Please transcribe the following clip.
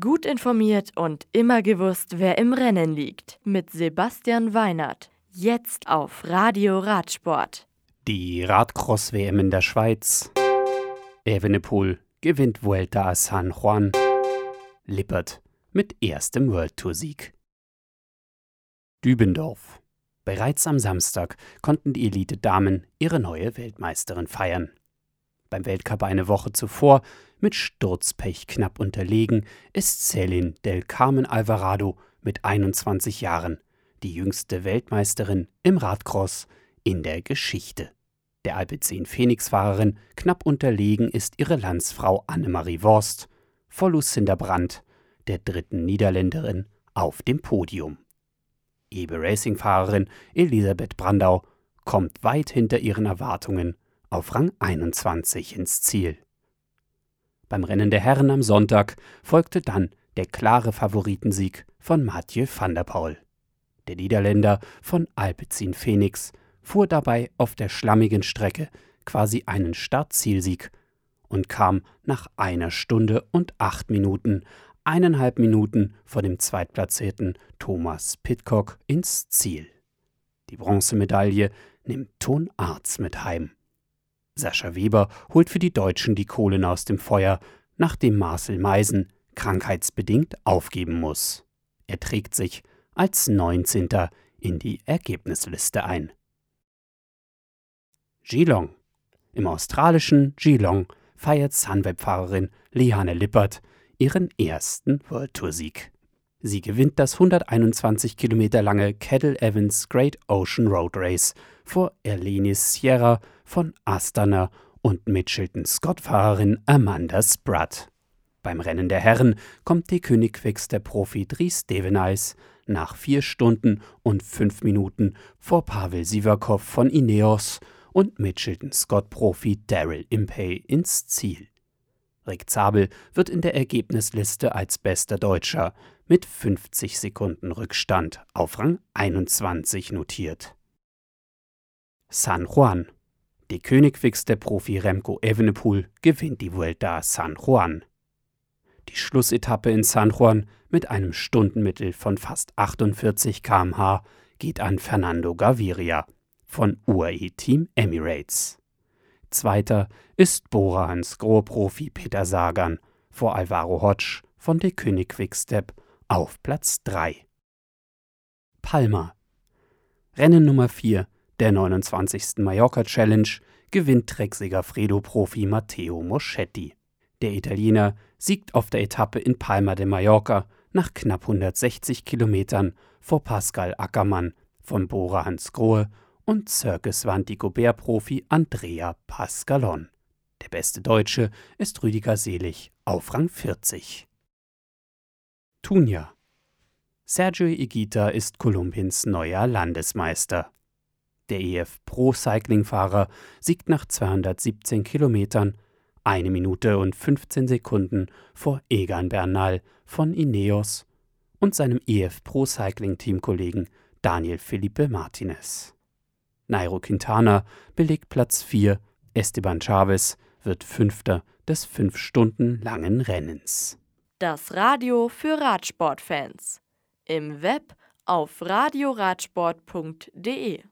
Gut informiert und immer gewusst, wer im Rennen liegt. Mit Sebastian Weinert. Jetzt auf Radio Radsport. Die Radcross-WM in der Schweiz. Evenepoel gewinnt Vuelta a San Juan. Lippert mit erstem World Tour-Sieg. Dübendorf. Bereits am Samstag konnten die Elite-Damen ihre neue Weltmeisterin feiern. Beim Weltcup eine Woche zuvor mit Sturzpech knapp unterlegen, ist Celine del Carmen Alvarado mit 21 Jahren die jüngste Weltmeisterin im Radcross in der Geschichte. Der Alpecin Phoenix-Fahrerin knapp unterlegen ist ihre Landsfrau Annemarie Worst vor Lucinda Brandt, der dritten Niederländerin, auf dem Podium. EBE Racing-Fahrerin Elisabeth Brandau kommt weit hinter ihren Erwartungen auf Rang 21 ins Ziel. Beim Rennen der Herren am Sonntag folgte dann der klare Favoritensieg von Mathieu van der Poel. Der Niederländer von Alpecin Phoenix fuhr dabei auf der schlammigen Strecke quasi einen Startzielsieg und kam nach einer Stunde und acht Minuten, eineinhalb Minuten vor dem Zweitplatzierten Thomas Pitcock ins Ziel. Die Bronzemedaille nimmt Ton Arz mit heim. Sascha Weber holt für die Deutschen die Kohlen aus dem Feuer, nachdem Marcel Meisen krankheitsbedingt aufgeben muss. Er trägt sich als 19. in die Ergebnisliste ein. Geelong. Im australischen Geelong feiert Sunweb-Fahrerin Liane Lippert ihren ersten World Tour Sieg. Sie gewinnt das 121 Kilometer lange Kettle Evans Great Ocean Road Race vor Erlenis Sierra von Astana und Mitchelton Scott-Fahrerin Amanda Spratt. Beim Rennen der Herren kommt die Königquicks der Profi Dries Devenais nach vier Stunden und fünf Minuten vor Pavel Sivakov von Ineos und Mitchelton Scott-Profi Daryl Impey ins Ziel. Rick Zabel wird in der Ergebnisliste als bester Deutscher mit 50 Sekunden Rückstand auf Rang 21 notiert. San Juan. Die Königwix der Profi Remco Evenepoel gewinnt die Vuelta San Juan. Die Schlussetappe in San Juan mit einem Stundenmittel von fast 48 km/h geht an Fernando Gaviria von UAE Team Emirates. Zweiter ist Bora Hansgrohe-Profi Peter Sagan vor Alvaro Hodge von der König Quickstep auf Platz 3. Palma. Rennen Nummer 4 der 29. Mallorca Challenge gewinnt Trecksieger Fredo-Profi Matteo Moschetti. Der Italiener siegt auf der Etappe in Palma de Mallorca nach knapp 160 Kilometern vor Pascal Ackermann von Bora Hansgrohe und Circus Vantigobert-Profi Andrea Pascalon. Der beste Deutsche ist Rüdiger Selig auf Rang 40. Tunja. Sergio Igita ist Kolumbiens neuer Landesmeister. Der EF Pro Cycling-Fahrer siegt nach 217 Kilometern, eine Minute und 15 Sekunden vor Egan Bernal von Ineos und seinem EF Pro Cycling-Teamkollegen Daniel Felipe Martinez. Nairo Quintana belegt Platz 4, Esteban Chavez wird Fünfter des fünf Stunden langen Rennens. Das Radio für Radsportfans. Im Web auf radioradsport.de